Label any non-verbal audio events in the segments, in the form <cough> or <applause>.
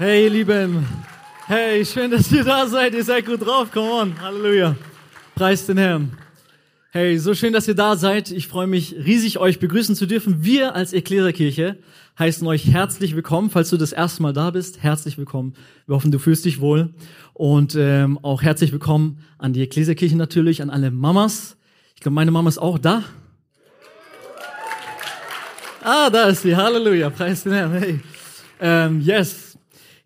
Hey, ihr Lieben. Hey, schön, dass ihr da seid. Ihr seid gut drauf. Come on. Halleluja. Preis den Herrn. Hey, so schön, dass ihr da seid. Ich freue mich riesig, euch begrüßen zu dürfen. Wir als Ekklesia-Kirche heißen euch herzlich willkommen. Falls du das erste Mal da bist, herzlich willkommen. Wir hoffen, du fühlst dich wohl. Und ähm, auch herzlich willkommen an die Ekklesia-Kirche natürlich, an alle Mamas. Ich glaube, meine Mama ist auch da. Ah, da ist sie. Halleluja. Preis den Herrn. Hey. Ähm, yes.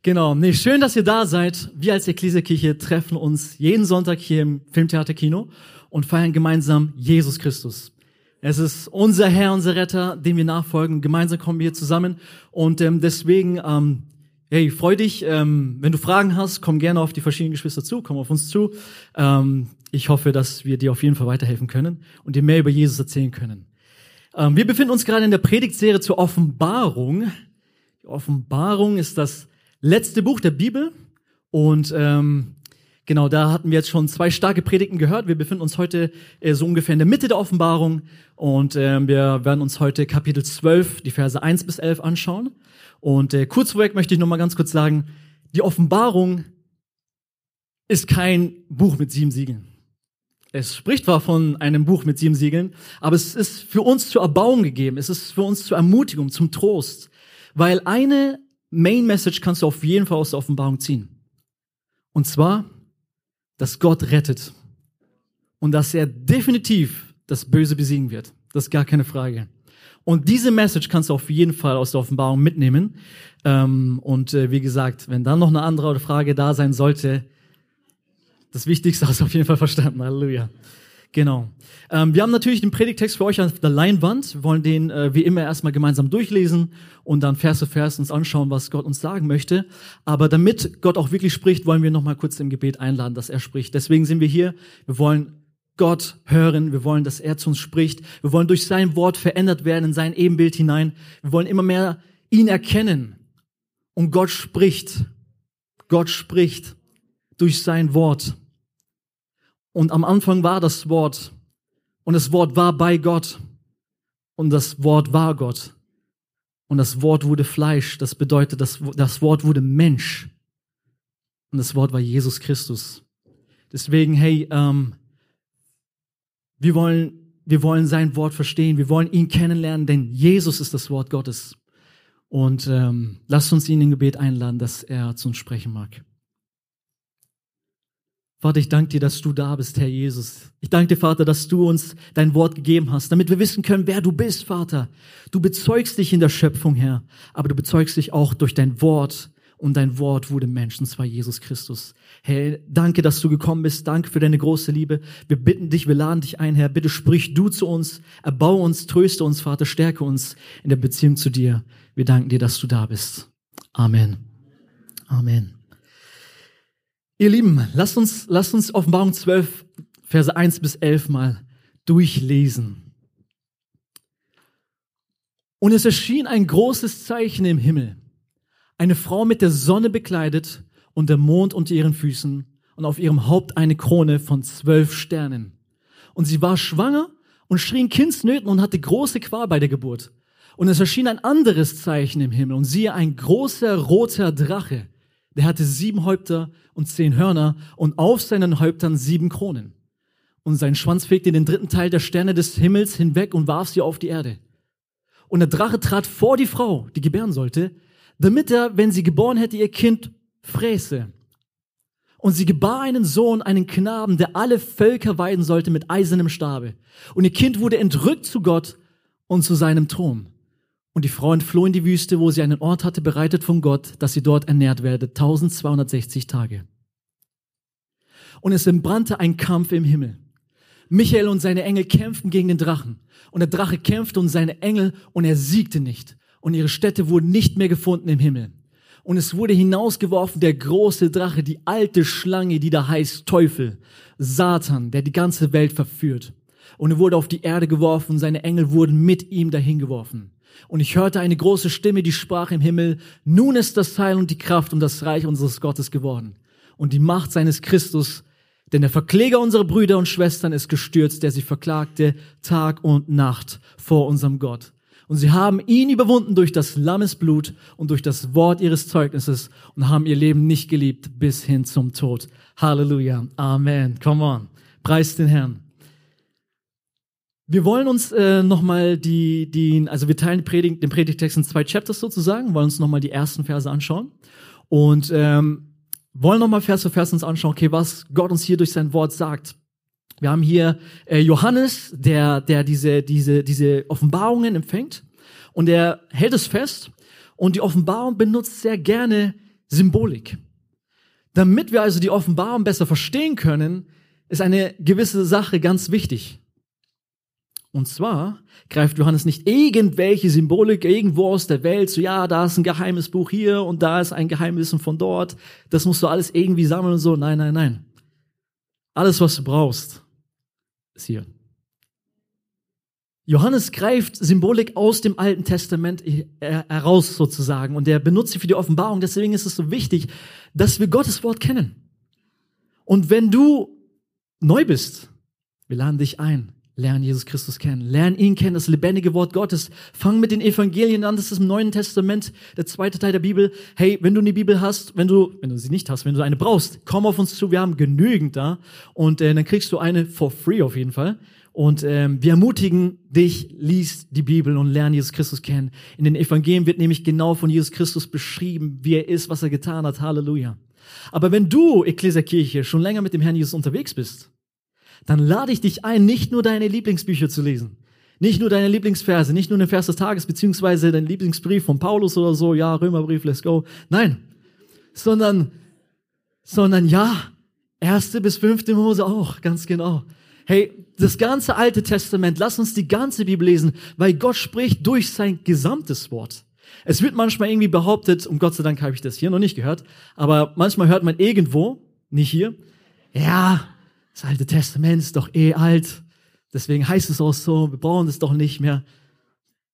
Genau, nee, schön, dass ihr da seid. Wir als Ekklesiakirche treffen uns jeden Sonntag hier im Filmtheater Kino und feiern gemeinsam Jesus Christus. Es ist unser Herr, unser Retter, dem wir nachfolgen. Gemeinsam kommen wir hier zusammen und ähm, deswegen, ähm, hey, freu dich. Ähm, wenn du Fragen hast, komm gerne auf die verschiedenen Geschwister zu, komm auf uns zu. Ähm, ich hoffe, dass wir dir auf jeden Fall weiterhelfen können und dir mehr über Jesus erzählen können. Ähm, wir befinden uns gerade in der Predigtserie zur Offenbarung. Die Offenbarung ist das letzte Buch der Bibel und ähm, genau da hatten wir jetzt schon zwei starke Predigten gehört. Wir befinden uns heute äh, so ungefähr in der Mitte der Offenbarung und äh, wir werden uns heute Kapitel 12, die Verse 1 bis 11 anschauen. Und äh, kurz vorweg möchte ich noch mal ganz kurz sagen, die Offenbarung ist kein Buch mit sieben Siegeln. Es spricht zwar von einem Buch mit sieben Siegeln, aber es ist für uns zur Erbauung gegeben. Es ist für uns zur Ermutigung, zum Trost. Weil eine Main Message kannst du auf jeden Fall aus der Offenbarung ziehen. Und zwar, dass Gott rettet. Und dass er definitiv das Böse besiegen wird. Das ist gar keine Frage. Und diese Message kannst du auf jeden Fall aus der Offenbarung mitnehmen. Ähm, und äh, wie gesagt, wenn dann noch eine andere Frage da sein sollte, das Wichtigste hast du auf jeden Fall verstanden. Halleluja. Genau. Ähm, wir haben natürlich den Predigtext für euch auf der Leinwand. Wir wollen den äh, wie immer erstmal gemeinsam durchlesen und dann Vers für Vers uns anschauen, was Gott uns sagen möchte. Aber damit Gott auch wirklich spricht, wollen wir noch mal kurz im Gebet einladen, dass er spricht. Deswegen sind wir hier. Wir wollen Gott hören. Wir wollen, dass er zu uns spricht. Wir wollen durch sein Wort verändert werden in sein Ebenbild hinein. Wir wollen immer mehr ihn erkennen. Und Gott spricht. Gott spricht durch sein Wort. Und am Anfang war das Wort. Und das Wort war bei Gott. Und das Wort war Gott. Und das Wort wurde Fleisch. Das bedeutet, das, das Wort wurde Mensch. Und das Wort war Jesus Christus. Deswegen, hey, ähm, wir wollen, wir wollen sein Wort verstehen. Wir wollen ihn kennenlernen, denn Jesus ist das Wort Gottes. Und ähm, lasst uns ihn in Gebet einladen, dass er zu uns sprechen mag. Vater, ich danke dir, dass du da bist, Herr Jesus. Ich danke dir, Vater, dass du uns dein Wort gegeben hast, damit wir wissen können, wer du bist, Vater. Du bezeugst dich in der Schöpfung, Herr, aber du bezeugst dich auch durch dein Wort und dein Wort wurde Mensch, und zwar Jesus Christus. Herr, danke, dass du gekommen bist. Danke für deine große Liebe. Wir bitten dich, wir laden dich ein, Herr. Bitte sprich du zu uns, erbaue uns, tröste uns, Vater, stärke uns in der Beziehung zu dir. Wir danken dir, dass du da bist. Amen. Amen. Ihr Lieben, lasst uns, lasst uns Offenbarung 12, Verse 1 bis 11 mal durchlesen. Und es erschien ein großes Zeichen im Himmel. Eine Frau mit der Sonne bekleidet und der Mond unter ihren Füßen und auf ihrem Haupt eine Krone von zwölf Sternen. Und sie war schwanger und schrie in Kindsnöten und hatte große Qual bei der Geburt. Und es erschien ein anderes Zeichen im Himmel und siehe ein großer roter Drache der hatte sieben Häupter und zehn Hörner und auf seinen Häuptern sieben Kronen. Und sein Schwanz fegte den dritten Teil der Sterne des Himmels hinweg und warf sie auf die Erde. Und der Drache trat vor die Frau, die gebären sollte, damit er, wenn sie geboren hätte, ihr Kind fräße. Und sie gebar einen Sohn, einen Knaben, der alle Völker weiden sollte mit eisernem Stabe. Und ihr Kind wurde entrückt zu Gott und zu seinem Thron. Und die Frau entfloh in die Wüste, wo sie einen Ort hatte bereitet von Gott, dass sie dort ernährt werde, 1260 Tage. Und es entbrannte ein Kampf im Himmel. Michael und seine Engel kämpften gegen den Drachen. Und der Drache kämpfte und seine Engel und er siegte nicht. Und ihre Städte wurden nicht mehr gefunden im Himmel. Und es wurde hinausgeworfen der große Drache, die alte Schlange, die da heißt Teufel, Satan, der die ganze Welt verführt. Und er wurde auf die Erde geworfen, seine Engel wurden mit ihm dahin geworfen. Und ich hörte eine große Stimme, die sprach im Himmel, nun ist das Heil und die Kraft und das Reich unseres Gottes geworden. Und die Macht seines Christus, denn der Verkläger unserer Brüder und Schwestern ist gestürzt, der sie verklagte Tag und Nacht vor unserem Gott. Und sie haben ihn überwunden durch das Lammesblut und durch das Wort ihres Zeugnisses und haben ihr Leben nicht geliebt bis hin zum Tod. Halleluja. Amen. Come on. Preis den Herrn. Wir wollen uns äh, nochmal die, die, also wir teilen Predigt, den Predigtext in zwei Chapters sozusagen, wollen uns nochmal die ersten Verse anschauen und ähm, wollen nochmal Vers für Vers uns anschauen, okay, was Gott uns hier durch sein Wort sagt. Wir haben hier äh, Johannes, der, der diese, diese, diese Offenbarungen empfängt und er hält es fest und die Offenbarung benutzt sehr gerne Symbolik. Damit wir also die Offenbarung besser verstehen können, ist eine gewisse Sache ganz wichtig. Und zwar greift Johannes nicht irgendwelche Symbolik irgendwo aus der Welt, so ja, da ist ein geheimes Buch hier und da ist ein Geheimwissen von dort, das musst du alles irgendwie sammeln und so. Nein, nein, nein. Alles, was du brauchst, ist hier. Johannes greift Symbolik aus dem Alten Testament heraus sozusagen und er benutzt sie für die Offenbarung. Deswegen ist es so wichtig, dass wir Gottes Wort kennen. Und wenn du neu bist, wir laden dich ein, Lern Jesus Christus kennen. Lern ihn kennen, das lebendige Wort Gottes. Fang mit den Evangelien an, das ist im Neuen Testament, der zweite Teil der Bibel. Hey, wenn du eine Bibel hast, wenn du, wenn du sie nicht hast, wenn du eine brauchst, komm auf uns zu, wir haben genügend da. Und äh, dann kriegst du eine for free auf jeden Fall. Und ähm, wir ermutigen dich, lies die Bibel und lern Jesus Christus kennen. In den Evangelien wird nämlich genau von Jesus Christus beschrieben, wie er ist, was er getan hat. Halleluja. Aber wenn du, Ekklesia Kirche, schon länger mit dem Herrn Jesus unterwegs bist, dann lade ich dich ein, nicht nur deine Lieblingsbücher zu lesen. Nicht nur deine Lieblingsverse, nicht nur den Vers des Tages, beziehungsweise dein Lieblingsbrief von Paulus oder so, ja, Römerbrief, let's go. Nein. Sondern, sondern ja, erste bis fünfte Mose auch, ganz genau. Hey, das ganze Alte Testament, lass uns die ganze Bibel lesen, weil Gott spricht durch sein gesamtes Wort. Es wird manchmal irgendwie behauptet, um Gott sei Dank habe ich das hier noch nicht gehört, aber manchmal hört man irgendwo, nicht hier, ja, das Alte Testament ist doch eh alt. Deswegen heißt es auch so, wir brauchen das doch nicht mehr.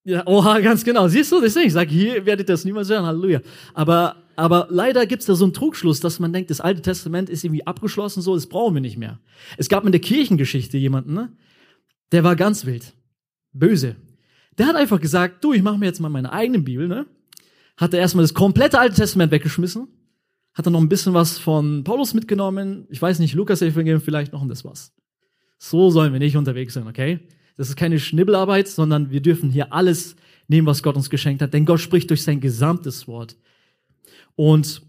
Ja, oha, ganz genau. Siehst du, deswegen, ich sage, hier werdet ihr das niemals hören, Halleluja. Aber, aber leider gibt es da so einen Trugschluss, dass man denkt, das Alte Testament ist irgendwie abgeschlossen, so, das brauchen wir nicht mehr. Es gab in der Kirchengeschichte jemanden, ne? der war ganz wild, böse. Der hat einfach gesagt, du, ich mache mir jetzt mal meine eigene Bibel, ne? Hat er erstmal das komplette Alte Testament weggeschmissen hat er noch ein bisschen was von Paulus mitgenommen. Ich weiß nicht, Lukas Evangelium vielleicht noch und das was. So sollen wir nicht unterwegs sein, okay? Das ist keine Schnibbelarbeit, sondern wir dürfen hier alles nehmen, was Gott uns geschenkt hat, denn Gott spricht durch sein gesamtes Wort. Und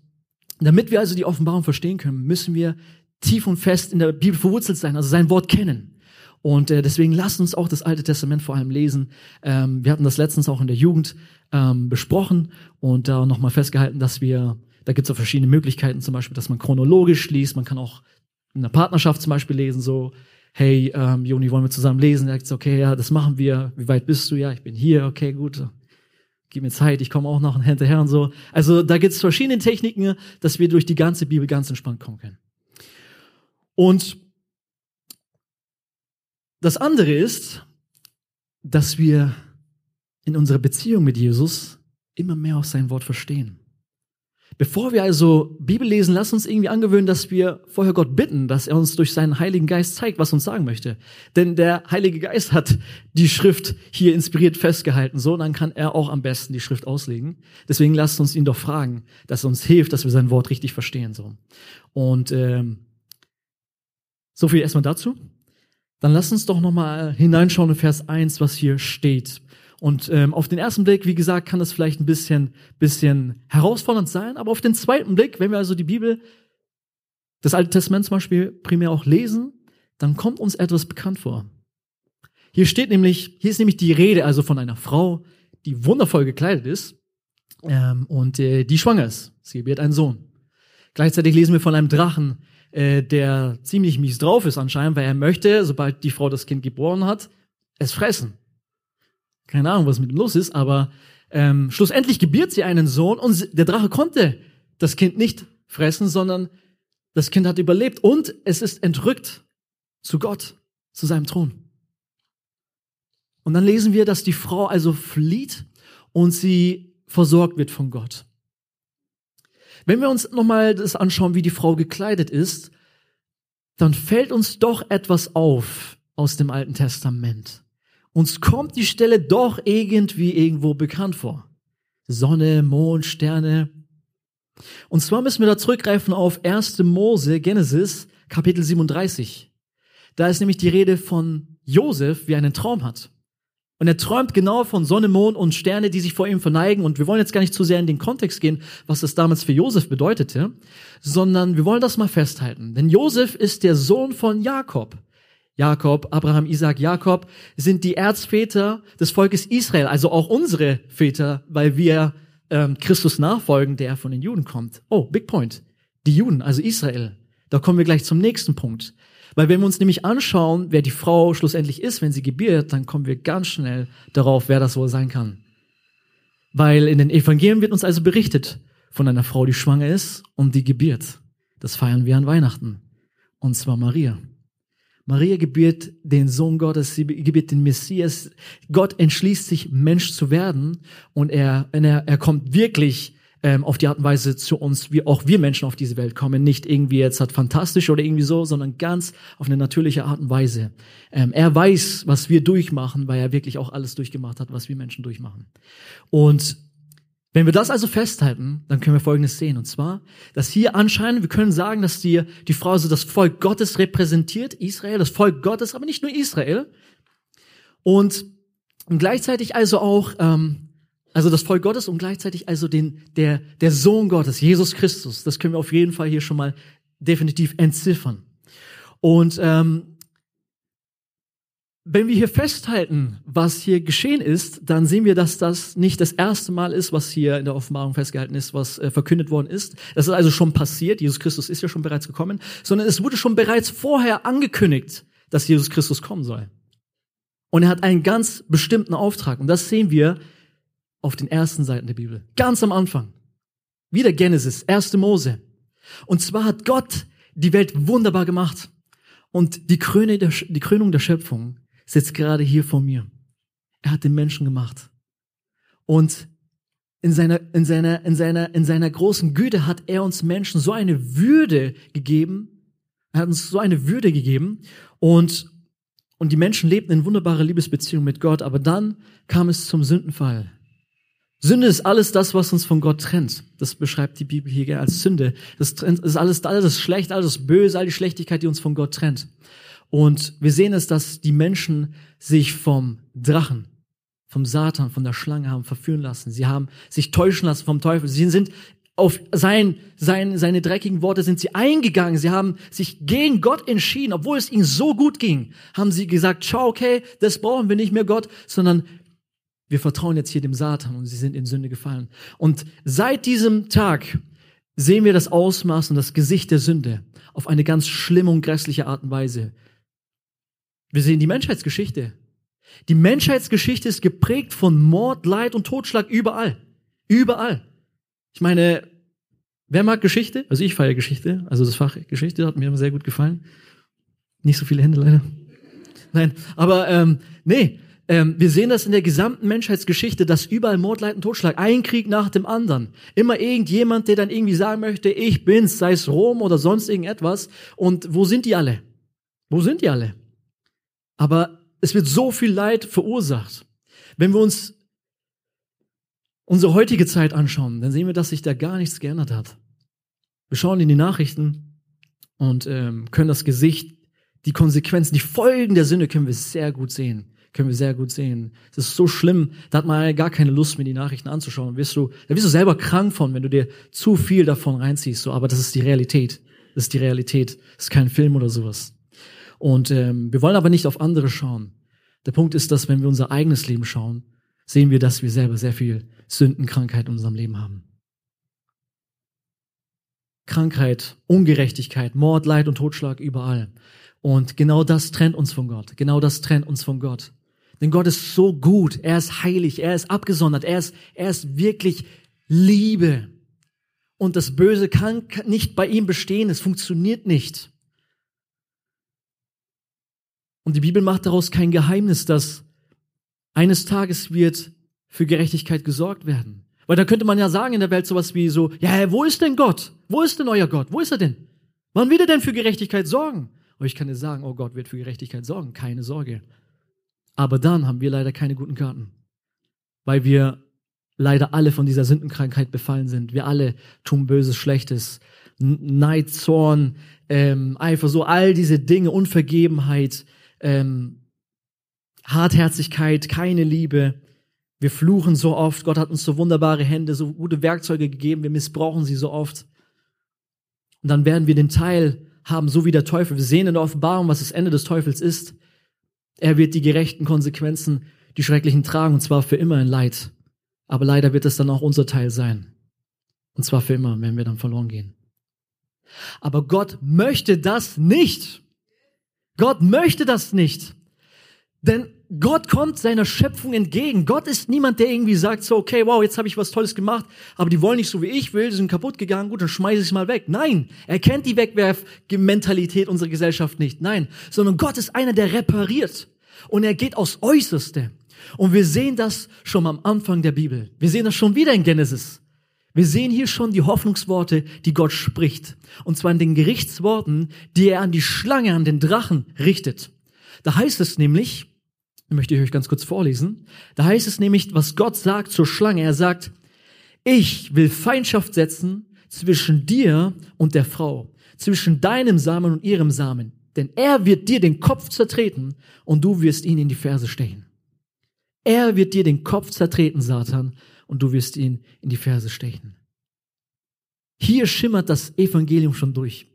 damit wir also die Offenbarung verstehen können, müssen wir tief und fest in der Bibel verwurzelt sein, also sein Wort kennen. Und äh, deswegen lasst uns auch das Alte Testament vor allem lesen. Ähm, wir hatten das letztens auch in der Jugend ähm, besprochen und da nochmal festgehalten, dass wir da gibt es auch verschiedene Möglichkeiten, zum Beispiel, dass man chronologisch liest. Man kann auch in einer Partnerschaft zum Beispiel lesen, so, hey, ähm, Joni, wollen wir zusammen lesen? Er sagt, okay, ja, das machen wir. Wie weit bist du? Ja, ich bin hier, okay, gut. Gib mir Zeit, ich komme auch noch hinterher und so. Also da gibt es verschiedene Techniken, dass wir durch die ganze Bibel ganz entspannt kommen können. Und das andere ist, dass wir in unserer Beziehung mit Jesus immer mehr auf sein Wort verstehen. Bevor wir also Bibel lesen, lass uns irgendwie angewöhnen, dass wir vorher Gott bitten, dass er uns durch seinen Heiligen Geist zeigt, was uns sagen möchte. Denn der Heilige Geist hat die Schrift hier inspiriert festgehalten, so, dann kann er auch am besten die Schrift auslegen. Deswegen lasst uns ihn doch fragen, dass er uns hilft, dass wir sein Wort richtig verstehen, so. Und ähm, so viel erstmal dazu. Dann lass uns doch nochmal hineinschauen in Vers 1, was hier steht. Und ähm, auf den ersten Blick, wie gesagt, kann das vielleicht ein bisschen, bisschen herausfordernd sein, aber auf den zweiten Blick, wenn wir also die Bibel, das Alte Testament zum Beispiel primär auch lesen, dann kommt uns etwas bekannt vor. Hier steht nämlich, hier ist nämlich die Rede also von einer Frau, die wundervoll gekleidet ist ähm, und äh, die schwanger ist. Sie wird einen Sohn. Gleichzeitig lesen wir von einem Drachen, äh, der ziemlich mies drauf ist anscheinend, weil er möchte, sobald die Frau das Kind geboren hat, es fressen. Keine Ahnung, was mit ihm los ist, aber ähm, schlussendlich gebiert sie einen Sohn und der Drache konnte das Kind nicht fressen, sondern das Kind hat überlebt und es ist entrückt zu Gott, zu seinem Thron. Und dann lesen wir, dass die Frau also flieht und sie versorgt wird von Gott. Wenn wir uns nochmal das anschauen, wie die Frau gekleidet ist, dann fällt uns doch etwas auf aus dem Alten Testament. Uns kommt die Stelle doch irgendwie irgendwo bekannt vor. Sonne, Mond, Sterne. Und zwar müssen wir da zurückgreifen auf 1. Mose, Genesis, Kapitel 37. Da ist nämlich die Rede von Josef, wie er einen Traum hat. Und er träumt genau von Sonne, Mond und Sterne, die sich vor ihm verneigen. Und wir wollen jetzt gar nicht zu sehr in den Kontext gehen, was das damals für Josef bedeutete, sondern wir wollen das mal festhalten. Denn Josef ist der Sohn von Jakob. Jakob, Abraham, Isaac, Jakob sind die Erzväter des Volkes Israel, also auch unsere Väter, weil wir ähm, Christus nachfolgen, der von den Juden kommt. Oh, big point. Die Juden, also Israel. Da kommen wir gleich zum nächsten Punkt. Weil wenn wir uns nämlich anschauen, wer die Frau schlussendlich ist, wenn sie gebiert, dann kommen wir ganz schnell darauf, wer das wohl sein kann. Weil in den Evangelien wird uns also berichtet von einer Frau, die schwanger ist und die gebiert. Das feiern wir an Weihnachten. Und zwar Maria. Maria gebiert den Sohn Gottes, sie gebiert den Messias. Gott entschließt sich, Mensch zu werden und er, er, er kommt wirklich ähm, auf die Art und Weise zu uns, wie auch wir Menschen auf diese Welt kommen. Nicht irgendwie jetzt hat fantastisch oder irgendwie so, sondern ganz auf eine natürliche Art und Weise. Ähm, er weiß, was wir durchmachen, weil er wirklich auch alles durchgemacht hat, was wir Menschen durchmachen. Und wenn wir das also festhalten, dann können wir Folgendes sehen. Und zwar, dass hier anscheinend, wir können sagen, dass die, die Frau also das Volk Gottes repräsentiert, Israel, das Volk Gottes, aber nicht nur Israel. Und, und gleichzeitig also auch, ähm, also das Volk Gottes und gleichzeitig also den, der, der Sohn Gottes, Jesus Christus. Das können wir auf jeden Fall hier schon mal definitiv entziffern. Und ähm, wenn wir hier festhalten, was hier geschehen ist, dann sehen wir, dass das nicht das erste Mal ist, was hier in der Offenbarung festgehalten ist, was äh, verkündet worden ist. Das ist also schon passiert. Jesus Christus ist ja schon bereits gekommen, sondern es wurde schon bereits vorher angekündigt, dass Jesus Christus kommen soll. Und er hat einen ganz bestimmten Auftrag. Und das sehen wir auf den ersten Seiten der Bibel. Ganz am Anfang. Wieder Genesis, erste Mose. Und zwar hat Gott die Welt wunderbar gemacht. Und die, Kröne der, die Krönung der Schöpfung sitzt gerade hier vor mir. Er hat den Menschen gemacht. Und in seiner, in seiner, in seiner, in seiner großen Güte hat er uns Menschen so eine Würde gegeben. Er hat uns so eine Würde gegeben. Und, und die Menschen lebten in wunderbarer Liebesbeziehung mit Gott. Aber dann kam es zum Sündenfall. Sünde ist alles das, was uns von Gott trennt. Das beschreibt die Bibel hier als Sünde. Das ist alles, alles Schlecht, alles Böse, all die Schlechtigkeit, die uns von Gott trennt. Und wir sehen es, dass die Menschen sich vom Drachen, vom Satan, von der Schlange haben verführen lassen. Sie haben sich täuschen lassen vom Teufel. Sie sind auf sein, sein, seine dreckigen Worte sind sie eingegangen. Sie haben sich gegen Gott entschieden, obwohl es ihnen so gut ging. Haben sie gesagt, schau, okay, das brauchen wir nicht mehr Gott, sondern wir vertrauen jetzt hier dem Satan und sie sind in Sünde gefallen. Und seit diesem Tag sehen wir das Ausmaß und das Gesicht der Sünde auf eine ganz schlimme und grässliche Art und Weise. Wir sehen die Menschheitsgeschichte. Die Menschheitsgeschichte ist geprägt von Mord, Leid und Totschlag überall. Überall. Ich meine, wer mag Geschichte? Also ich feiere Geschichte. Also das Fach Geschichte hat mir sehr gut gefallen. Nicht so viele Hände leider. Nein, aber ähm, nee, ähm, wir sehen das in der gesamten Menschheitsgeschichte, dass überall Mord, Leid und Totschlag, ein Krieg nach dem anderen. Immer irgendjemand, der dann irgendwie sagen möchte, ich bin's, sei es Rom oder sonst irgendetwas. Und wo sind die alle? Wo sind die alle? Aber es wird so viel Leid verursacht. Wenn wir uns unsere heutige Zeit anschauen, dann sehen wir, dass sich da gar nichts geändert hat. Wir schauen in die Nachrichten und ähm, können das Gesicht, die Konsequenzen, die Folgen der Sünde können wir sehr gut sehen. Können wir sehr gut sehen. Es ist so schlimm, da hat man gar keine Lust mehr, die Nachrichten anzuschauen. Wirst du, da wirst du selber krank von, wenn du dir zu viel davon reinziehst. So, aber das ist die Realität. Das ist die Realität. Das ist kein Film oder sowas. Und ähm, wir wollen aber nicht auf andere schauen. Der Punkt ist, dass wenn wir unser eigenes Leben schauen, sehen wir, dass wir selber sehr viel Sündenkrankheit in unserem Leben haben. Krankheit, Ungerechtigkeit, Mord, Leid und Totschlag überall. Und genau das trennt uns von Gott. Genau das trennt uns von Gott. Denn Gott ist so gut. Er ist heilig. Er ist abgesondert. Er ist, er ist wirklich Liebe. Und das Böse kann nicht bei ihm bestehen. Es funktioniert nicht. Und die Bibel macht daraus kein Geheimnis, dass eines Tages wird für Gerechtigkeit gesorgt werden. Weil da könnte man ja sagen in der Welt sowas wie so, ja, wo ist denn Gott? Wo ist denn euer Gott? Wo ist er denn? Wann wird er denn für Gerechtigkeit sorgen? Und ich kann dir sagen, oh Gott wird für Gerechtigkeit sorgen, keine Sorge. Aber dann haben wir leider keine guten Karten, weil wir leider alle von dieser Sündenkrankheit befallen sind. Wir alle tun Böses, Schlechtes, Neid, Zorn, ähm, Eifer, so all diese Dinge, Unvergebenheit, ähm, Hartherzigkeit, keine Liebe. Wir fluchen so oft. Gott hat uns so wunderbare Hände, so gute Werkzeuge gegeben. Wir missbrauchen sie so oft. Und dann werden wir den Teil haben, so wie der Teufel. Wir sehen in der Offenbarung, was das Ende des Teufels ist. Er wird die gerechten Konsequenzen, die schrecklichen tragen, und zwar für immer in Leid. Aber leider wird es dann auch unser Teil sein. Und zwar für immer, wenn wir dann verloren gehen. Aber Gott möchte das nicht. Gott möchte das nicht. Denn Gott kommt seiner Schöpfung entgegen. Gott ist niemand, der irgendwie sagt so, okay, wow, jetzt habe ich was Tolles gemacht, aber die wollen nicht so wie ich will, die sind kaputt gegangen, gut, dann schmeiße ich mal weg. Nein, er kennt die Wegwerfmentalität unserer Gesellschaft nicht. Nein, sondern Gott ist einer, der repariert. Und er geht aus Äußerste. Und wir sehen das schon am Anfang der Bibel. Wir sehen das schon wieder in Genesis. Wir sehen hier schon die Hoffnungsworte, die Gott spricht. Und zwar in den Gerichtsworten, die er an die Schlange, an den Drachen richtet. Da heißt es nämlich, möchte ich euch ganz kurz vorlesen, da heißt es nämlich, was Gott sagt zur Schlange. Er sagt, ich will Feindschaft setzen zwischen dir und der Frau, zwischen deinem Samen und ihrem Samen. Denn er wird dir den Kopf zertreten und du wirst ihn in die Ferse stechen. Er wird dir den Kopf zertreten, Satan, und du wirst ihn in die Ferse stechen. Hier schimmert das Evangelium schon durch.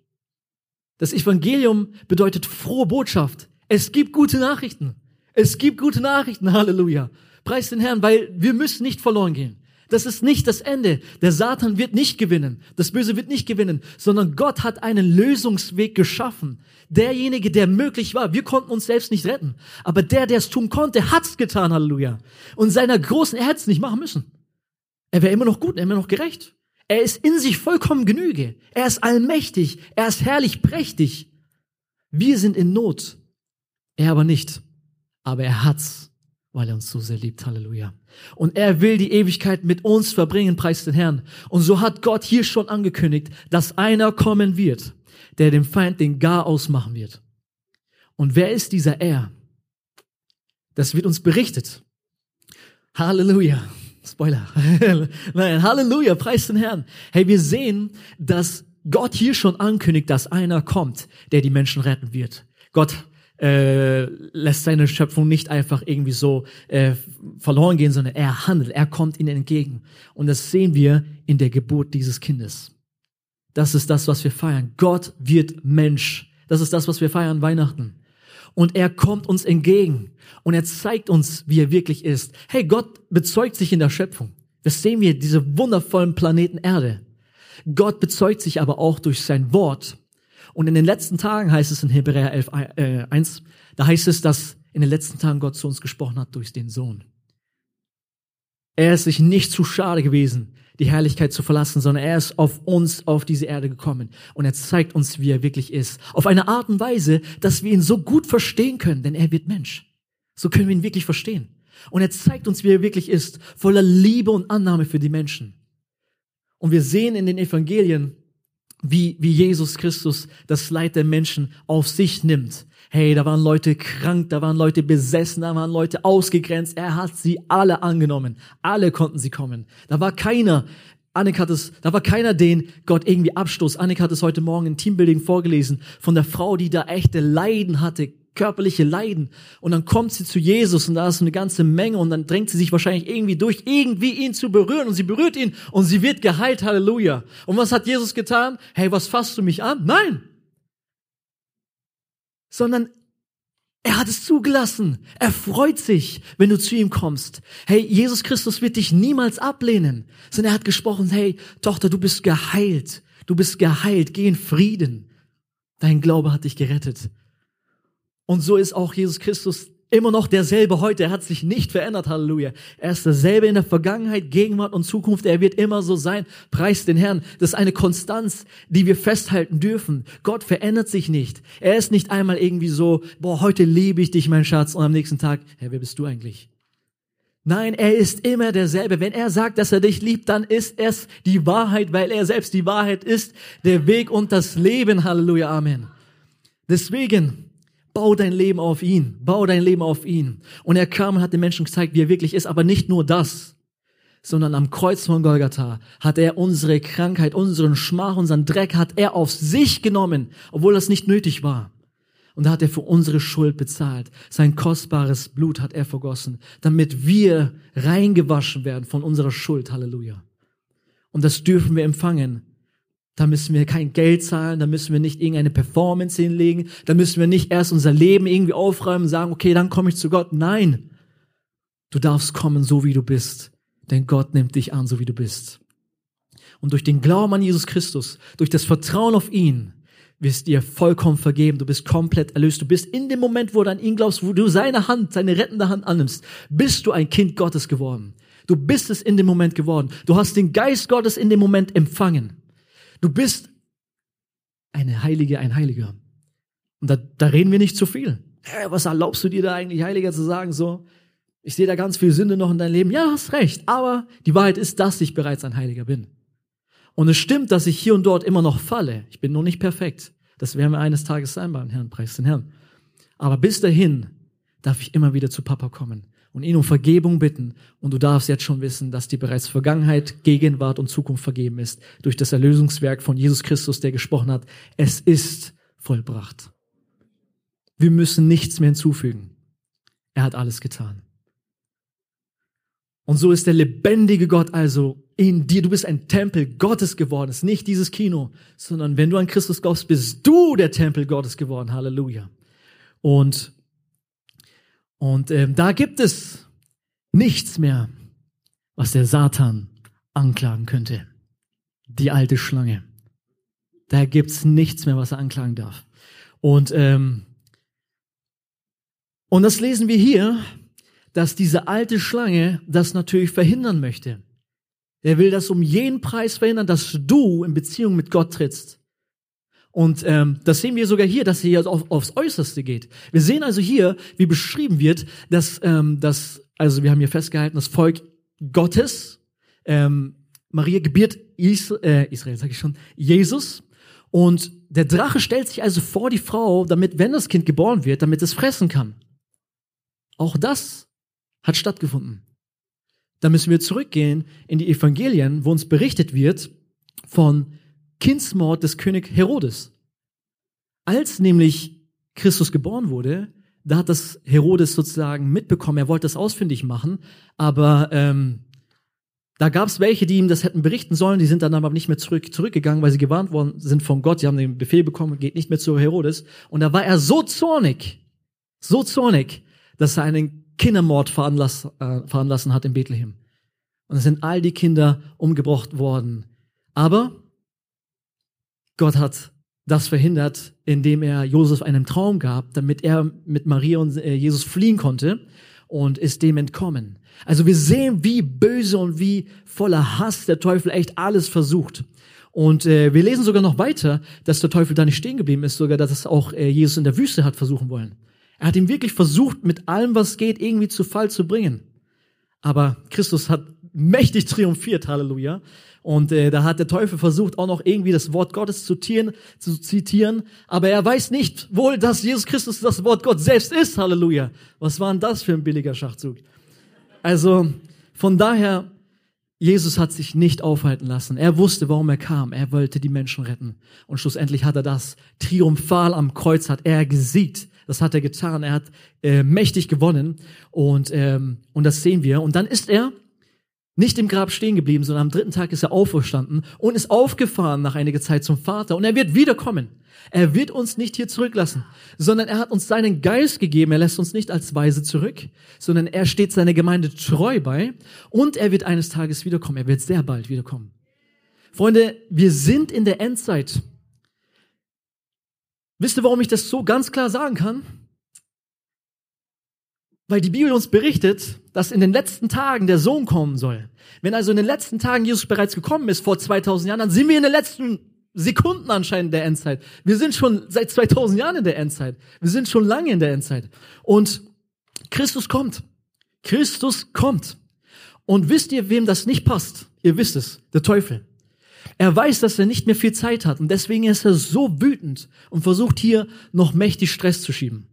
Das Evangelium bedeutet frohe Botschaft. Es gibt gute Nachrichten. Es gibt gute Nachrichten. Halleluja. Preis den Herrn, weil wir müssen nicht verloren gehen. Das ist nicht das Ende. Der Satan wird nicht gewinnen. Das Böse wird nicht gewinnen, sondern Gott hat einen Lösungsweg geschaffen. Derjenige, der möglich war. Wir konnten uns selbst nicht retten. Aber der, der es tun konnte, hat's getan. Halleluja. Und seiner großen, er es nicht machen müssen. Er wäre immer noch gut, immer noch gerecht. Er ist in sich vollkommen Genüge. Er ist allmächtig. Er ist herrlich prächtig. Wir sind in Not. Er aber nicht. Aber er hat's, weil er uns so sehr liebt. Halleluja. Und er will die Ewigkeit mit uns verbringen, preis den Herrn. Und so hat Gott hier schon angekündigt, dass einer kommen wird, der dem Feind den Gar ausmachen wird. Und wer ist dieser Er? Das wird uns berichtet. Halleluja. Spoiler. <laughs> Nein, Halleluja, preis den Herrn. Hey, wir sehen, dass Gott hier schon ankündigt, dass einer kommt, der die Menschen retten wird. Gott äh, lässt seine Schöpfung nicht einfach irgendwie so äh, verloren gehen, sondern er handelt, er kommt ihnen entgegen. Und das sehen wir in der Geburt dieses Kindes. Das ist das, was wir feiern. Gott wird Mensch. Das ist das, was wir feiern Weihnachten. Und er kommt uns entgegen und er zeigt uns, wie er wirklich ist. Hey, Gott bezeugt sich in der Schöpfung. Das sehen wir, diese wundervollen Planeten Erde. Gott bezeugt sich aber auch durch sein Wort. Und in den letzten Tagen heißt es in Hebräer 11, äh, 1, da heißt es, dass in den letzten Tagen Gott zu uns gesprochen hat durch den Sohn. Er ist sich nicht zu schade gewesen, die Herrlichkeit zu verlassen, sondern er ist auf uns, auf diese Erde gekommen. Und er zeigt uns, wie er wirklich ist. Auf eine Art und Weise, dass wir ihn so gut verstehen können, denn er wird Mensch. So können wir ihn wirklich verstehen. Und er zeigt uns, wie er wirklich ist, voller Liebe und Annahme für die Menschen. Und wir sehen in den Evangelien, wie, wie Jesus Christus das Leid der Menschen auf sich nimmt. Hey, da waren Leute krank, da waren Leute besessen, da waren Leute ausgegrenzt. Er hat sie alle angenommen. Alle konnten sie kommen. Da war keiner, Annik hat es, da war keiner, den Gott irgendwie abstoß. Annik hat es heute Morgen in Teambuilding vorgelesen von der Frau, die da echte Leiden hatte, körperliche Leiden. Und dann kommt sie zu Jesus und da ist eine ganze Menge und dann drängt sie sich wahrscheinlich irgendwie durch, irgendwie ihn zu berühren und sie berührt ihn und sie wird geheilt. Halleluja. Und was hat Jesus getan? Hey, was fasst du mich an? Nein. Sondern er hat es zugelassen. Er freut sich, wenn du zu ihm kommst. Hey, Jesus Christus wird dich niemals ablehnen, sondern er hat gesprochen, hey, Tochter, du bist geheilt. Du bist geheilt. Geh in Frieden. Dein Glaube hat dich gerettet. Und so ist auch Jesus Christus immer noch derselbe heute. Er hat sich nicht verändert. Halleluja. Er ist derselbe in der Vergangenheit, Gegenwart und Zukunft. Er wird immer so sein. Preis den Herrn. Das ist eine Konstanz, die wir festhalten dürfen. Gott verändert sich nicht. Er ist nicht einmal irgendwie so, boah, heute liebe ich dich, mein Schatz, und am nächsten Tag, hey, wer bist du eigentlich? Nein, er ist immer derselbe. Wenn er sagt, dass er dich liebt, dann ist es die Wahrheit, weil er selbst die Wahrheit ist, der Weg und das Leben. Halleluja, Amen. Deswegen, Bau dein Leben auf ihn. Bau dein Leben auf ihn. Und er kam und hat den Menschen gezeigt, wie er wirklich ist. Aber nicht nur das, sondern am Kreuz von Golgatha hat er unsere Krankheit, unseren Schmach, unseren Dreck hat er auf sich genommen, obwohl das nicht nötig war. Und da hat er für unsere Schuld bezahlt. Sein kostbares Blut hat er vergossen, damit wir reingewaschen werden von unserer Schuld. Halleluja. Und das dürfen wir empfangen. Da müssen wir kein Geld zahlen, da müssen wir nicht irgendeine Performance hinlegen, da müssen wir nicht erst unser Leben irgendwie aufräumen und sagen, okay, dann komme ich zu Gott. Nein, du darfst kommen, so wie du bist, denn Gott nimmt dich an, so wie du bist. Und durch den Glauben an Jesus Christus, durch das Vertrauen auf ihn, wirst dir vollkommen vergeben. Du bist komplett erlöst. Du bist in dem Moment, wo du an ihn glaubst, wo du seine Hand, seine rettende Hand annimmst, bist du ein Kind Gottes geworden. Du bist es in dem Moment geworden. Du hast den Geist Gottes in dem Moment empfangen. Du bist eine Heilige, ein Heiliger. Und da, da reden wir nicht zu viel. Hey, was erlaubst du dir da eigentlich, Heiliger zu sagen? So, ich sehe da ganz viel Sünde noch in deinem Leben. Ja, hast recht. Aber die Wahrheit ist, dass ich bereits ein Heiliger bin. Und es stimmt, dass ich hier und dort immer noch falle. Ich bin nur nicht perfekt. Das werden wir eines Tages sein beim Herrn, preis den Herrn. Aber bis dahin darf ich immer wieder zu Papa kommen und ihn um Vergebung bitten. Und du darfst jetzt schon wissen, dass dir bereits Vergangenheit, Gegenwart und Zukunft vergeben ist durch das Erlösungswerk von Jesus Christus, der gesprochen hat. Es ist vollbracht. Wir müssen nichts mehr hinzufügen. Er hat alles getan. Und so ist der lebendige Gott also in dir. Du bist ein Tempel Gottes geworden. Es ist nicht dieses Kino, sondern wenn du an Christus glaubst, bist du der Tempel Gottes geworden. Halleluja. Und, und ähm, da gibt es nichts mehr, was der Satan anklagen könnte. Die alte Schlange. Da gibt's nichts mehr, was er anklagen darf. Und, ähm, und das lesen wir hier, dass diese alte Schlange das natürlich verhindern möchte. Er will das um jeden Preis verhindern, dass du in Beziehung mit Gott trittst. Und ähm, das sehen wir sogar hier, dass er hier auf, aufs Äußerste geht. Wir sehen also hier, wie beschrieben wird, dass, ähm, dass also wir haben hier festgehalten, das Volk Gottes, ähm, Maria gebiert Is äh, Israel, sage ich schon, Jesus. Und der Drache stellt sich also vor die Frau, damit, wenn das Kind geboren wird, damit es fressen kann. Auch das hat stattgefunden. Da müssen wir zurückgehen in die Evangelien, wo uns berichtet wird von Kindsmord des König Herodes. Als nämlich Christus geboren wurde, da hat das Herodes sozusagen mitbekommen, er wollte das ausfindig machen, aber ähm, da gab es welche, die ihm das hätten berichten sollen, die sind dann aber nicht mehr zurück, zurückgegangen, weil sie gewarnt worden sind von Gott, sie haben den Befehl bekommen, geht nicht mehr zu Herodes. Und da war er so zornig, so zornig, dass er einen Kindermord veranlass, äh, veranlassen hat in Bethlehem. Und es sind all die Kinder umgebracht worden. Aber Gott hat das verhindert, indem er Josef einen Traum gab, damit er mit Maria und äh, Jesus fliehen konnte und ist dem entkommen. Also wir sehen, wie böse und wie voller Hass der Teufel echt alles versucht. Und äh, wir lesen sogar noch weiter, dass der Teufel da nicht stehen geblieben ist, sogar dass es auch äh, Jesus in der Wüste hat versuchen wollen. Er hat ihn wirklich versucht, mit allem, was geht, irgendwie zu Fall zu bringen. Aber Christus hat mächtig triumphiert, Halleluja. Und äh, da hat der Teufel versucht, auch noch irgendwie das Wort Gottes zu, tieren, zu zitieren. Aber er weiß nicht wohl, dass Jesus Christus das Wort Gott selbst ist, Halleluja. Was war denn das für ein billiger Schachzug? Also von daher, Jesus hat sich nicht aufhalten lassen. Er wusste, warum er kam. Er wollte die Menschen retten. Und schlussendlich hat er das triumphal am Kreuz, hat er gesiegt. Das hat er getan. Er hat äh, mächtig gewonnen. Und, ähm, und das sehen wir. Und dann ist er nicht im Grab stehen geblieben, sondern am dritten Tag ist er auferstanden und ist aufgefahren nach einiger Zeit zum Vater. Und er wird wiederkommen. Er wird uns nicht hier zurücklassen, sondern er hat uns seinen Geist gegeben. Er lässt uns nicht als Weise zurück, sondern er steht seiner Gemeinde treu bei und er wird eines Tages wiederkommen. Er wird sehr bald wiederkommen. Freunde, wir sind in der Endzeit. Wisst ihr, warum ich das so ganz klar sagen kann? Weil die Bibel uns berichtet, dass in den letzten Tagen der Sohn kommen soll. Wenn also in den letzten Tagen Jesus bereits gekommen ist, vor 2000 Jahren, dann sind wir in den letzten Sekunden anscheinend der Endzeit. Wir sind schon seit 2000 Jahren in der Endzeit. Wir sind schon lange in der Endzeit. Und Christus kommt. Christus kommt. Und wisst ihr, wem das nicht passt? Ihr wisst es, der Teufel. Er weiß, dass er nicht mehr viel Zeit hat und deswegen ist er so wütend und versucht hier noch mächtig Stress zu schieben.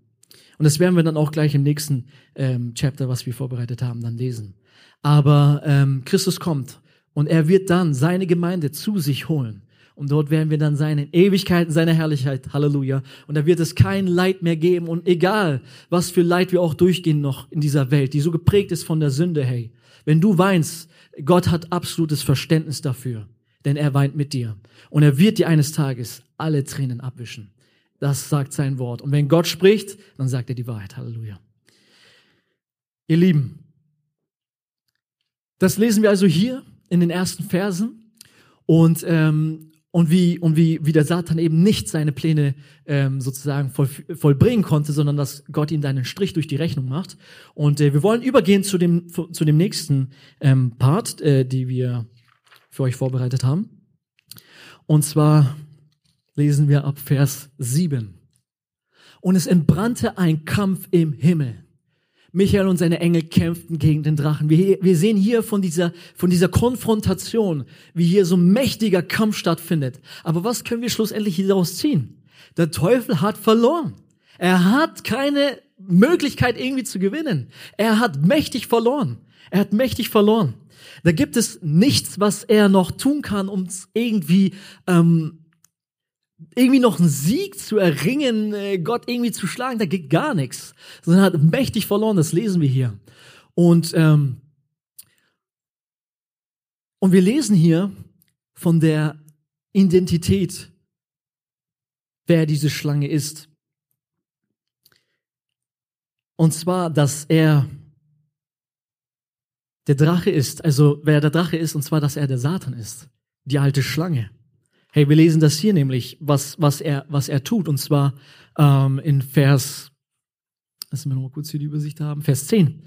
Und das werden wir dann auch gleich im nächsten ähm, Chapter, was wir vorbereitet haben, dann lesen. Aber ähm, Christus kommt und er wird dann seine Gemeinde zu sich holen. Und dort werden wir dann sein in Ewigkeit in seiner Herrlichkeit. Halleluja. Und da wird es kein Leid mehr geben. Und egal, was für Leid wir auch durchgehen noch in dieser Welt, die so geprägt ist von der Sünde, hey. Wenn du weinst, Gott hat absolutes Verständnis dafür. Denn er weint mit dir. Und er wird dir eines Tages alle Tränen abwischen. Das sagt sein Wort. Und wenn Gott spricht, dann sagt er die Wahrheit. Halleluja. Ihr Lieben, das lesen wir also hier in den ersten Versen. Und ähm, und wie, und wie, wie der Satan eben nicht seine Pläne ähm, sozusagen voll, vollbringen konnte, sondern dass Gott ihm einen Strich durch die Rechnung macht. Und äh, wir wollen übergehen zu dem, zu dem nächsten ähm, Part, äh, die wir für euch vorbereitet haben. Und zwar lesen wir ab Vers 7. Und es entbrannte ein Kampf im Himmel. Michael und seine Engel kämpften gegen den Drachen. Wir, wir sehen hier von dieser, von dieser Konfrontation, wie hier so mächtiger Kampf stattfindet. Aber was können wir schlussendlich daraus ziehen? Der Teufel hat verloren. Er hat keine Möglichkeit irgendwie zu gewinnen. Er hat mächtig verloren. Er hat mächtig verloren. Da gibt es nichts, was er noch tun kann, um irgendwie ähm, irgendwie noch einen Sieg zu erringen, äh, Gott irgendwie zu schlagen, da geht gar nichts. Sondern hat mächtig verloren, das lesen wir hier. Und, ähm, und wir lesen hier von der Identität, wer diese Schlange ist. Und zwar, dass er der Drache ist, also wer der Drache ist, und zwar, dass er der Satan ist, die alte Schlange. Hey, wir lesen das hier nämlich, was, was, er, was er tut, und zwar ähm, in Vers, lassen wir nochmal kurz hier die Übersicht haben, Vers 10.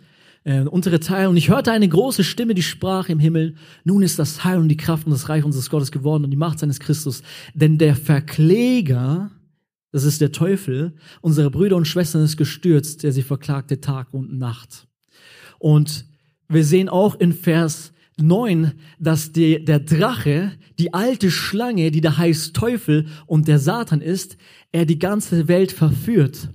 Äh, untere Teil, und ich hörte eine große Stimme, die sprach im Himmel, nun ist das Heil und die Kraft und das Reich unseres Gottes geworden und die Macht seines Christus. Denn der Verkläger, das ist der Teufel, unsere Brüder und Schwestern ist gestürzt, der sie verklagte Tag und Nacht. Und wir sehen auch in Vers 9, dass die, der Drache, die alte Schlange, die da heißt Teufel und der Satan ist, er die ganze Welt verführt.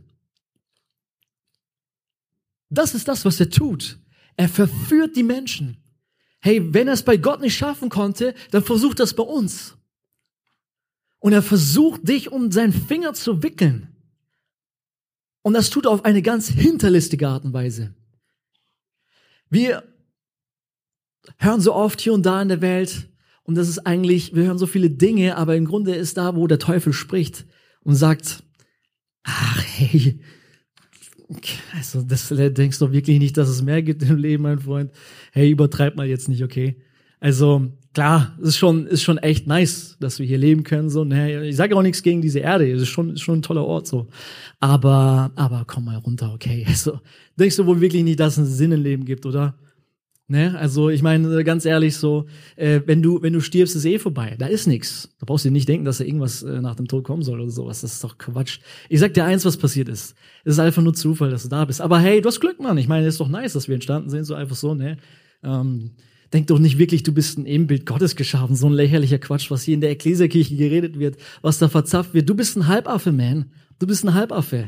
Das ist das, was er tut. Er verführt die Menschen. Hey, wenn er es bei Gott nicht schaffen konnte, dann versucht das bei uns. Und er versucht dich um seinen Finger zu wickeln. Und das tut er auf eine ganz hinterlistige Art und Weise. Wir hören so oft hier und da in der Welt, und das ist eigentlich, wir hören so viele Dinge, aber im Grunde ist da, wo der Teufel spricht und sagt, ach hey, also das denkst du wirklich nicht, dass es mehr gibt im Leben, mein Freund. Hey, übertreib mal jetzt nicht, okay? Also klar, es ist schon ist schon echt nice, dass wir hier leben können so. Ne? Ich sage auch nichts gegen diese Erde, es ist schon ist schon ein toller Ort so. Aber aber komm mal runter, okay? <laughs> Also denkst du wohl wirklich nicht, dass es einen Sinn im Leben gibt, oder? Ne? Also ich meine, ganz ehrlich, so, äh, wenn du, wenn du stirbst, ist eh vorbei. Da ist nichts. Da brauchst du dir nicht denken, dass da irgendwas äh, nach dem Tod kommen soll oder sowas. Das ist doch Quatsch. Ich sag dir eins, was passiert ist. Es ist einfach nur Zufall, dass du da bist. Aber hey, du hast Glück, Mann. Ich meine, es ist doch nice, dass wir entstanden sind, so einfach so, ne? Ähm, denk doch nicht wirklich, du bist ein Ebenbild Gottes geschaffen. So ein lächerlicher Quatsch, was hier in der Ekklesiakirche geredet wird, was da verzapft wird. Du bist ein Halbaffe, man. Du bist ein Halbaffe.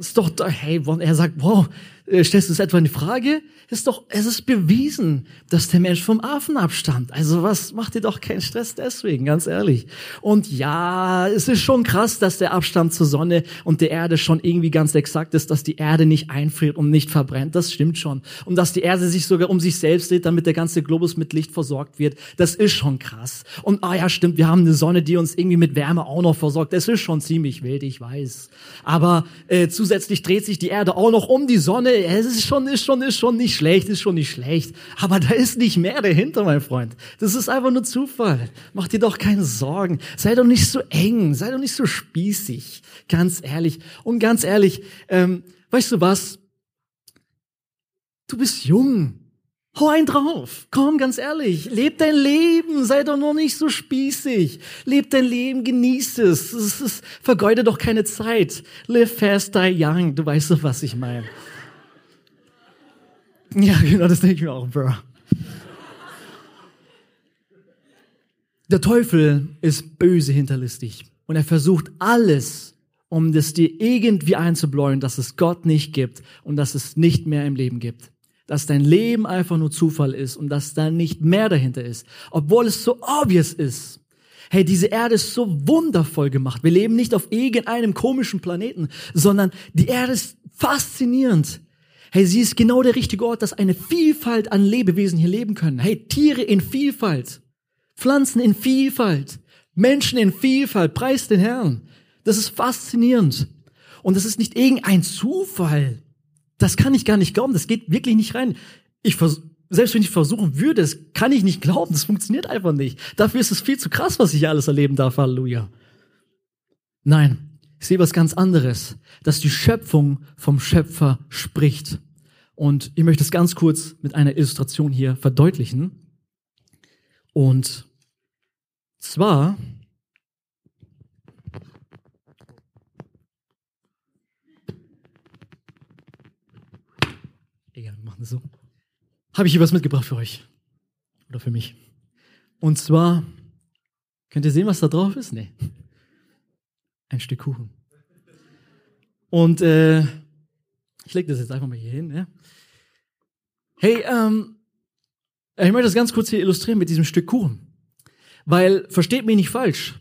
Ist doch, hey, er sagt, wow, äh, stellst du es etwa in die Frage? Ist doch, es ist bewiesen, dass der Mensch vom Affen abstammt. Also was macht dir doch keinen Stress deswegen, ganz ehrlich. Und ja, es ist schon krass, dass der Abstand zur Sonne und der Erde schon irgendwie ganz exakt ist, dass die Erde nicht einfriert und nicht verbrennt. Das stimmt schon. Und dass die Erde sich sogar um sich selbst dreht, damit der ganze Globus mit Licht versorgt wird. Das ist schon krass. Und ah ja, stimmt, wir haben eine Sonne, die uns irgendwie mit Wärme auch noch versorgt. Das ist schon ziemlich wild, ich weiß. Aber äh, zusätzlich dreht sich die Erde auch noch um die Sonne es ist schon, ist schon, ist schon nicht schlecht, ist schon nicht schlecht. Aber da ist nicht mehr dahinter, mein Freund. Das ist einfach nur Zufall. Mach dir doch keine Sorgen. Sei doch nicht so eng, sei doch nicht so spießig. Ganz ehrlich. Und ganz ehrlich, ähm, weißt du was? Du bist jung. Hau einen drauf. Komm, ganz ehrlich. Leb dein Leben. Sei doch nur nicht so spießig. Leb dein Leben, genieß es. es ist, vergeude doch keine Zeit. Live fast, die young. Du weißt doch, was ich meine. <laughs> Ja, genau, das denke ich mir auch, Bro. Der Teufel ist böse hinterlistig und er versucht alles, um das dir irgendwie einzubläuen, dass es Gott nicht gibt und dass es nicht mehr im Leben gibt. Dass dein Leben einfach nur Zufall ist und dass da nicht mehr dahinter ist. Obwohl es so obvious ist. Hey, diese Erde ist so wundervoll gemacht. Wir leben nicht auf irgendeinem komischen Planeten, sondern die Erde ist faszinierend. Hey, sie ist genau der richtige Ort, dass eine Vielfalt an Lebewesen hier leben können. Hey, Tiere in Vielfalt, Pflanzen in Vielfalt, Menschen in Vielfalt, preis den Herrn. Das ist faszinierend. Und das ist nicht irgendein Zufall. Das kann ich gar nicht glauben. Das geht wirklich nicht rein. Ich vers selbst wenn ich versuchen würde, das kann ich nicht glauben. Das funktioniert einfach nicht. Dafür ist es viel zu krass, was ich hier alles erleben darf. Halleluja. Nein, ich sehe was ganz anderes, dass die Schöpfung vom Schöpfer spricht. Und ich möchte es ganz kurz mit einer Illustration hier verdeutlichen. Und zwar machen so. Habe ich hier was mitgebracht für euch. Oder für mich. Und zwar, könnt ihr sehen, was da drauf ist? Nee. Ein Stück Kuchen. Und äh, ich lege das jetzt einfach mal hier hin. Ja? Hey, ähm, ich möchte das ganz kurz hier illustrieren mit diesem Stück Kuchen. Weil, versteht mich nicht falsch,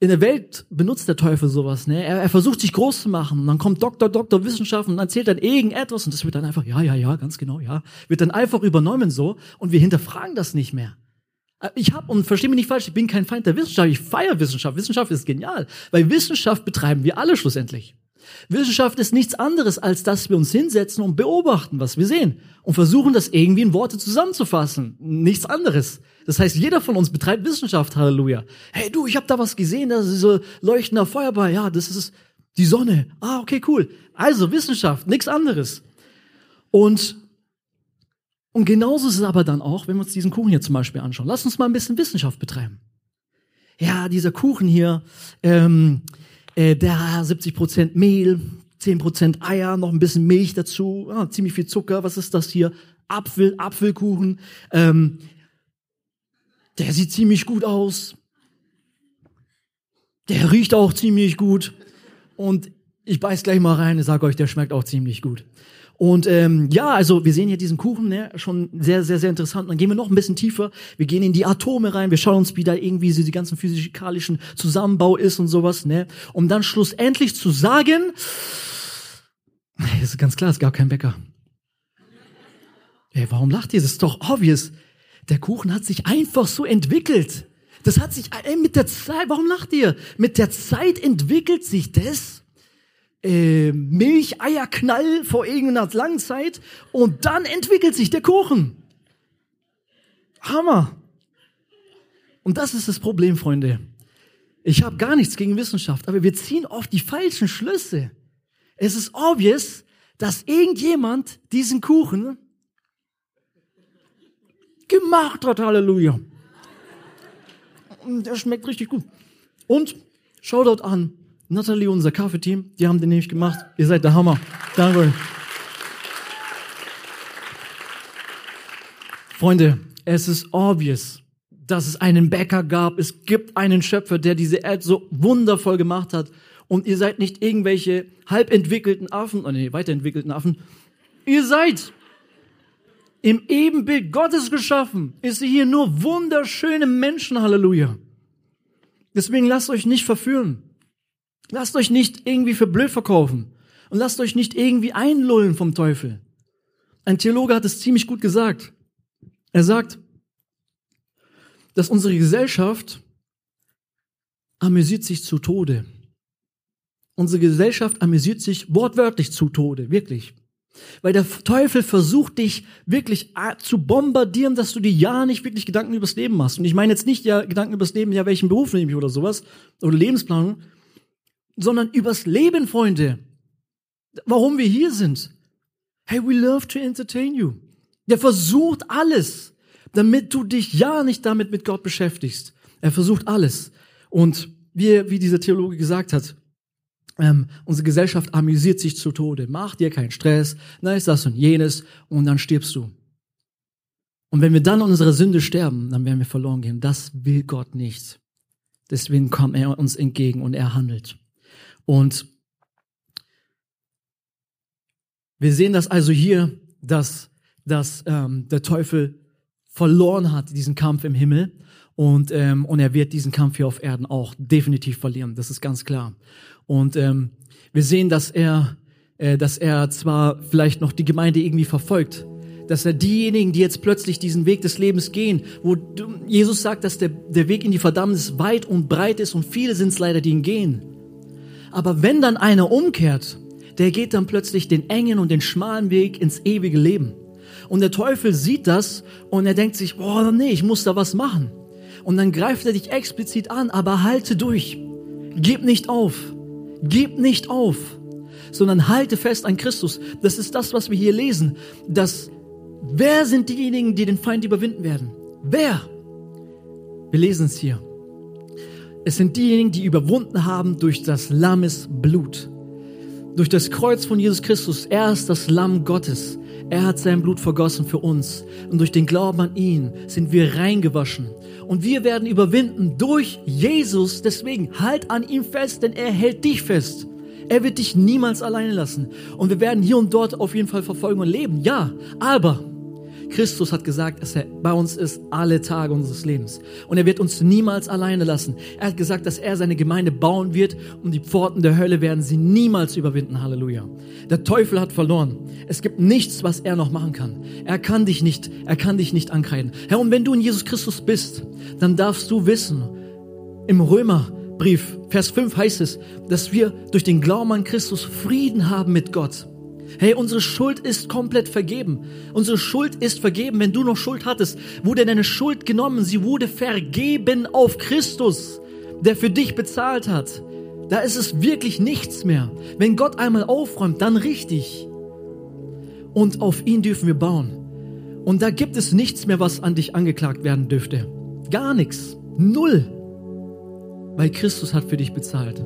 in der Welt benutzt der Teufel sowas, ne? Er, er, versucht sich groß zu machen und dann kommt Doktor, Doktor Wissenschaft und erzählt dann irgendetwas und das wird dann einfach, ja, ja, ja, ganz genau, ja, wird dann einfach übernommen so und wir hinterfragen das nicht mehr. Äh, ich habe, und verstehe mich nicht falsch, ich bin kein Feind der Wissenschaft, ich feiere Wissenschaft. Wissenschaft ist genial, weil Wissenschaft betreiben wir alle schlussendlich. Wissenschaft ist nichts anderes, als dass wir uns hinsetzen und beobachten, was wir sehen und versuchen, das irgendwie in Worte zusammenzufassen. Nichts anderes. Das heißt, jeder von uns betreibt Wissenschaft, Halleluja. Hey du, ich habe da was gesehen, da ist so leuchtender Feuerball. Ja, das ist die Sonne. Ah, okay, cool. Also Wissenschaft, nichts anderes. Und und genauso ist es aber dann auch, wenn wir uns diesen Kuchen hier zum Beispiel anschauen. Lass uns mal ein bisschen Wissenschaft betreiben. Ja, dieser Kuchen hier, ähm, äh, der 70 Prozent Mehl, 10 Prozent Eier, noch ein bisschen Milch dazu, ah, ziemlich viel Zucker. Was ist das hier? Apfel, Apfelkuchen. Ähm, der sieht ziemlich gut aus. Der riecht auch ziemlich gut. Und ich beiß gleich mal rein und sage euch, der schmeckt auch ziemlich gut. Und ähm, ja, also wir sehen hier diesen Kuchen, ne, schon sehr, sehr, sehr interessant. Und dann gehen wir noch ein bisschen tiefer. Wir gehen in die Atome rein. Wir schauen uns, wie da irgendwie so die ganzen physikalischen Zusammenbau ist und sowas, ne, um dann schlussendlich zu sagen, ist ganz klar, es gab keinen Bäcker. Ey, warum lacht ihr? Das ist doch obvious. Der Kuchen hat sich einfach so entwickelt. Das hat sich ey, mit der Zeit, warum lacht ihr? Mit der Zeit entwickelt sich das. Äh, Milch-Eierknall vor irgendeiner langen Zeit und dann entwickelt sich der Kuchen. Hammer. Und das ist das Problem, Freunde. Ich habe gar nichts gegen Wissenschaft, aber wir ziehen oft die falschen Schlüsse. Es ist obvious, dass irgendjemand diesen Kuchen gemacht hat, Halleluja. Der schmeckt richtig gut. Und schau dort an, Natalie, unser Kaffeeteam, die haben den nämlich gemacht. Ihr seid der Hammer. Danke. Freunde, es ist obvious, dass es einen Bäcker gab. Es gibt einen Schöpfer, der diese Erde so wundervoll gemacht hat. Und ihr seid nicht irgendwelche halbentwickelten Affen, oh nee, weiterentwickelten Affen. Ihr seid im Ebenbild Gottes geschaffen. Ist hier nur wunderschöne Menschen, Halleluja. Deswegen lasst euch nicht verführen. Lasst euch nicht irgendwie für blöd verkaufen. Und lasst euch nicht irgendwie einlullen vom Teufel. Ein Theologe hat es ziemlich gut gesagt. Er sagt, dass unsere Gesellschaft amüsiert sich zu Tode. Unsere Gesellschaft amüsiert sich wortwörtlich zu Tode, wirklich. Weil der Teufel versucht dich wirklich zu bombardieren, dass du dir ja nicht wirklich Gedanken übers Leben machst. Und ich meine jetzt nicht ja Gedanken übers Leben, ja welchen Beruf nehme ich oder sowas, oder Lebensplanung, sondern übers Leben, Freunde. Warum wir hier sind. Hey, we love to entertain you. Der versucht alles, damit du dich ja nicht damit mit Gott beschäftigst. Er versucht alles. Und wie, wie dieser Theologe gesagt hat, ähm, unsere Gesellschaft amüsiert sich zu Tode. Mach dir keinen Stress, na ist das und jenes und dann stirbst du. Und wenn wir dann unserer Sünde sterben, dann werden wir verloren gehen. Das will Gott nicht. Deswegen kommt er uns entgegen und er handelt. Und wir sehen das also hier, dass, dass ähm, der Teufel verloren hat, diesen Kampf im Himmel. Und, ähm, und er wird diesen Kampf hier auf Erden auch definitiv verlieren. Das ist ganz klar. Und ähm, wir sehen, dass er, äh, dass er zwar vielleicht noch die Gemeinde irgendwie verfolgt, dass er diejenigen, die jetzt plötzlich diesen Weg des Lebens gehen, wo Jesus sagt, dass der, der Weg in die Verdammnis weit und breit ist und viele sind es leider, die ihn gehen. Aber wenn dann einer umkehrt, der geht dann plötzlich den engen und den schmalen Weg ins ewige Leben. Und der Teufel sieht das und er denkt sich, boah, nee, ich muss da was machen. Und dann greift er dich explizit an, aber halte durch. Gib nicht auf. Gib nicht auf. Sondern halte fest an Christus. Das ist das, was wir hier lesen. Dass, wer sind diejenigen, die den Feind überwinden werden? Wer? Wir lesen es hier. Es sind diejenigen, die überwunden haben durch das Lammes Blut. Durch das Kreuz von Jesus Christus. Er ist das Lamm Gottes. Er hat sein Blut vergossen für uns. Und durch den Glauben an ihn sind wir reingewaschen. Und wir werden überwinden durch Jesus. Deswegen halt an ihm fest, denn er hält dich fest. Er wird dich niemals alleine lassen. Und wir werden hier und dort auf jeden Fall verfolgen und leben. Ja, aber Christus hat gesagt, dass er bei uns ist alle Tage unseres Lebens. Und er wird uns niemals alleine lassen. Er hat gesagt, dass er seine Gemeinde bauen wird und die Pforten der Hölle werden sie niemals überwinden. Halleluja. Der Teufel hat verloren. Es gibt nichts, was er noch machen kann. Er kann dich nicht, er kann dich nicht ankreiden. Herr, und wenn du in Jesus Christus bist, dann darfst du wissen, im Römerbrief, Vers 5 heißt es, dass wir durch den Glauben an Christus Frieden haben mit Gott. Hey, unsere Schuld ist komplett vergeben. Unsere Schuld ist vergeben. Wenn du noch Schuld hattest, wurde deine Schuld genommen. Sie wurde vergeben auf Christus, der für dich bezahlt hat. Da ist es wirklich nichts mehr. Wenn Gott einmal aufräumt, dann richtig. Und auf ihn dürfen wir bauen. Und da gibt es nichts mehr, was an dich angeklagt werden dürfte. Gar nichts. Null. Weil Christus hat für dich bezahlt.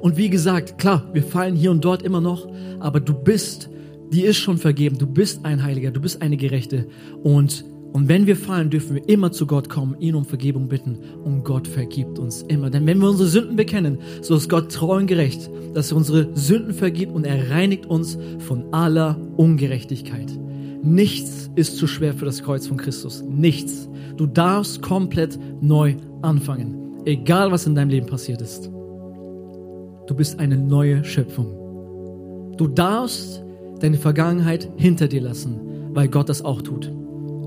Und wie gesagt, klar, wir fallen hier und dort immer noch, aber du bist, die ist schon vergeben. Du bist ein Heiliger, du bist eine Gerechte. Und, und wenn wir fallen, dürfen wir immer zu Gott kommen, ihn um Vergebung bitten. Und Gott vergibt uns immer. Denn wenn wir unsere Sünden bekennen, so ist Gott treu und gerecht, dass er unsere Sünden vergibt und er reinigt uns von aller Ungerechtigkeit. Nichts ist zu schwer für das Kreuz von Christus. Nichts. Du darfst komplett neu anfangen. Egal was in deinem Leben passiert ist. Du bist eine neue Schöpfung. Du darfst deine Vergangenheit hinter dir lassen, weil Gott das auch tut.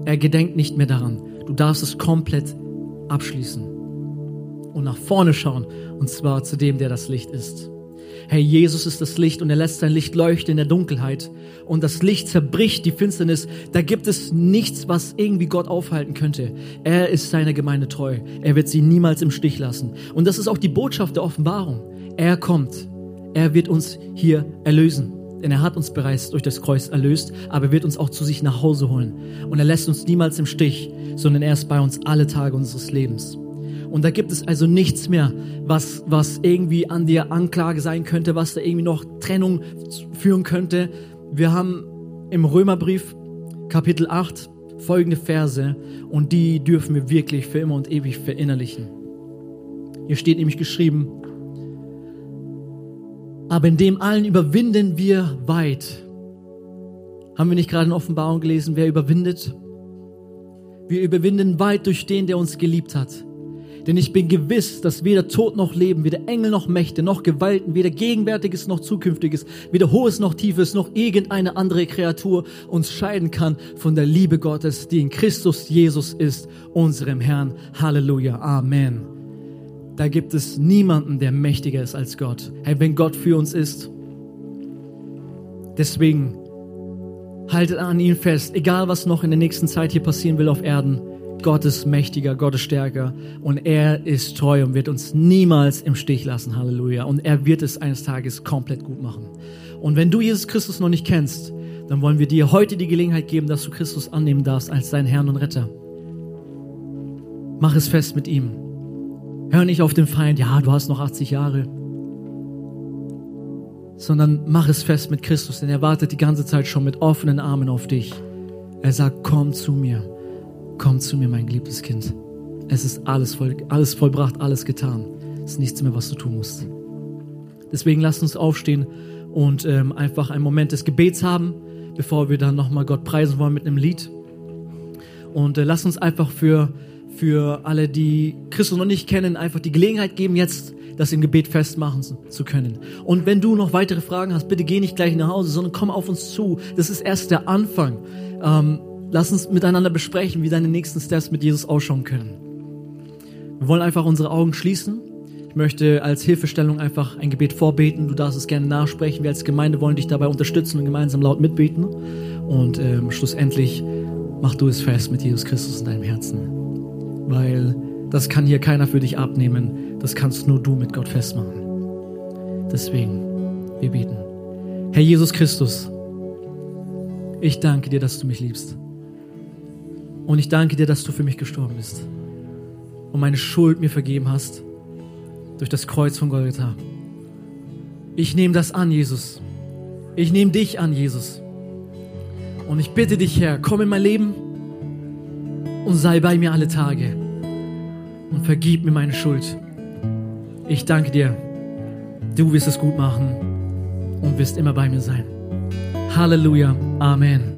Er gedenkt nicht mehr daran. Du darfst es komplett abschließen und nach vorne schauen, und zwar zu dem, der das Licht ist. Hey, Jesus ist das Licht und er lässt sein Licht leuchten in der Dunkelheit und das Licht zerbricht die Finsternis. Da gibt es nichts, was irgendwie Gott aufhalten könnte. Er ist seiner Gemeinde treu. Er wird sie niemals im Stich lassen. Und das ist auch die Botschaft der Offenbarung. Er kommt. Er wird uns hier erlösen. Denn er hat uns bereits durch das Kreuz erlöst, aber er wird uns auch zu sich nach Hause holen. Und er lässt uns niemals im Stich, sondern er ist bei uns alle Tage unseres Lebens. Und da gibt es also nichts mehr, was, was irgendwie an dir Anklage sein könnte, was da irgendwie noch Trennung führen könnte. Wir haben im Römerbrief Kapitel 8 folgende Verse und die dürfen wir wirklich für immer und ewig verinnerlichen. Hier steht nämlich geschrieben, aber in dem allen überwinden wir weit. Haben wir nicht gerade in Offenbarung gelesen, wer überwindet? Wir überwinden weit durch den, der uns geliebt hat. Denn ich bin gewiss, dass weder Tod noch Leben, weder Engel noch Mächte, noch Gewalten, weder Gegenwärtiges noch Zukünftiges, weder Hohes noch Tiefes, noch irgendeine andere Kreatur uns scheiden kann von der Liebe Gottes, die in Christus Jesus ist, unserem Herrn. Halleluja. Amen. Da gibt es niemanden, der mächtiger ist als Gott. Hey, wenn Gott für uns ist, deswegen haltet an ihn fest, egal was noch in der nächsten Zeit hier passieren will auf Erden. Gott ist mächtiger, Gott ist stärker und er ist treu und wird uns niemals im Stich lassen. Halleluja. Und er wird es eines Tages komplett gut machen. Und wenn du Jesus Christus noch nicht kennst, dann wollen wir dir heute die Gelegenheit geben, dass du Christus annehmen darfst als deinen Herrn und Retter. Mach es fest mit ihm. Hör nicht auf den Feind, ja, du hast noch 80 Jahre. Sondern mach es fest mit Christus, denn er wartet die ganze Zeit schon mit offenen Armen auf dich. Er sagt, komm zu mir, komm zu mir, mein geliebtes Kind. Es ist alles, voll, alles vollbracht, alles getan. Es ist nichts mehr, was du tun musst. Deswegen lasst uns aufstehen und ähm, einfach einen Moment des Gebets haben, bevor wir dann nochmal Gott preisen wollen mit einem Lied. Und äh, lasst uns einfach für, für alle, die Christus noch nicht kennen, einfach die Gelegenheit geben, jetzt das im Gebet festmachen zu können. Und wenn du noch weitere Fragen hast, bitte geh nicht gleich nach Hause, sondern komm auf uns zu. Das ist erst der Anfang. Ähm, lass uns miteinander besprechen, wie deine nächsten Steps mit Jesus ausschauen können. Wir wollen einfach unsere Augen schließen. Ich möchte als Hilfestellung einfach ein Gebet vorbeten. Du darfst es gerne nachsprechen. Wir als Gemeinde wollen dich dabei unterstützen und gemeinsam laut mitbeten. Und ähm, schlussendlich mach du es fest mit Jesus Christus in deinem Herzen. Weil das kann hier keiner für dich abnehmen. Das kannst nur du mit Gott festmachen. Deswegen, wir beten. Herr Jesus Christus, ich danke dir, dass du mich liebst. Und ich danke dir, dass du für mich gestorben bist und meine Schuld mir vergeben hast durch das Kreuz von Golgatha. Ich nehme das an, Jesus. Ich nehme dich an, Jesus. Und ich bitte dich, Herr, komm in mein Leben und sei bei mir alle Tage und vergib mir meine Schuld. Ich danke dir. Du wirst es gut machen und wirst immer bei mir sein. Halleluja. Amen.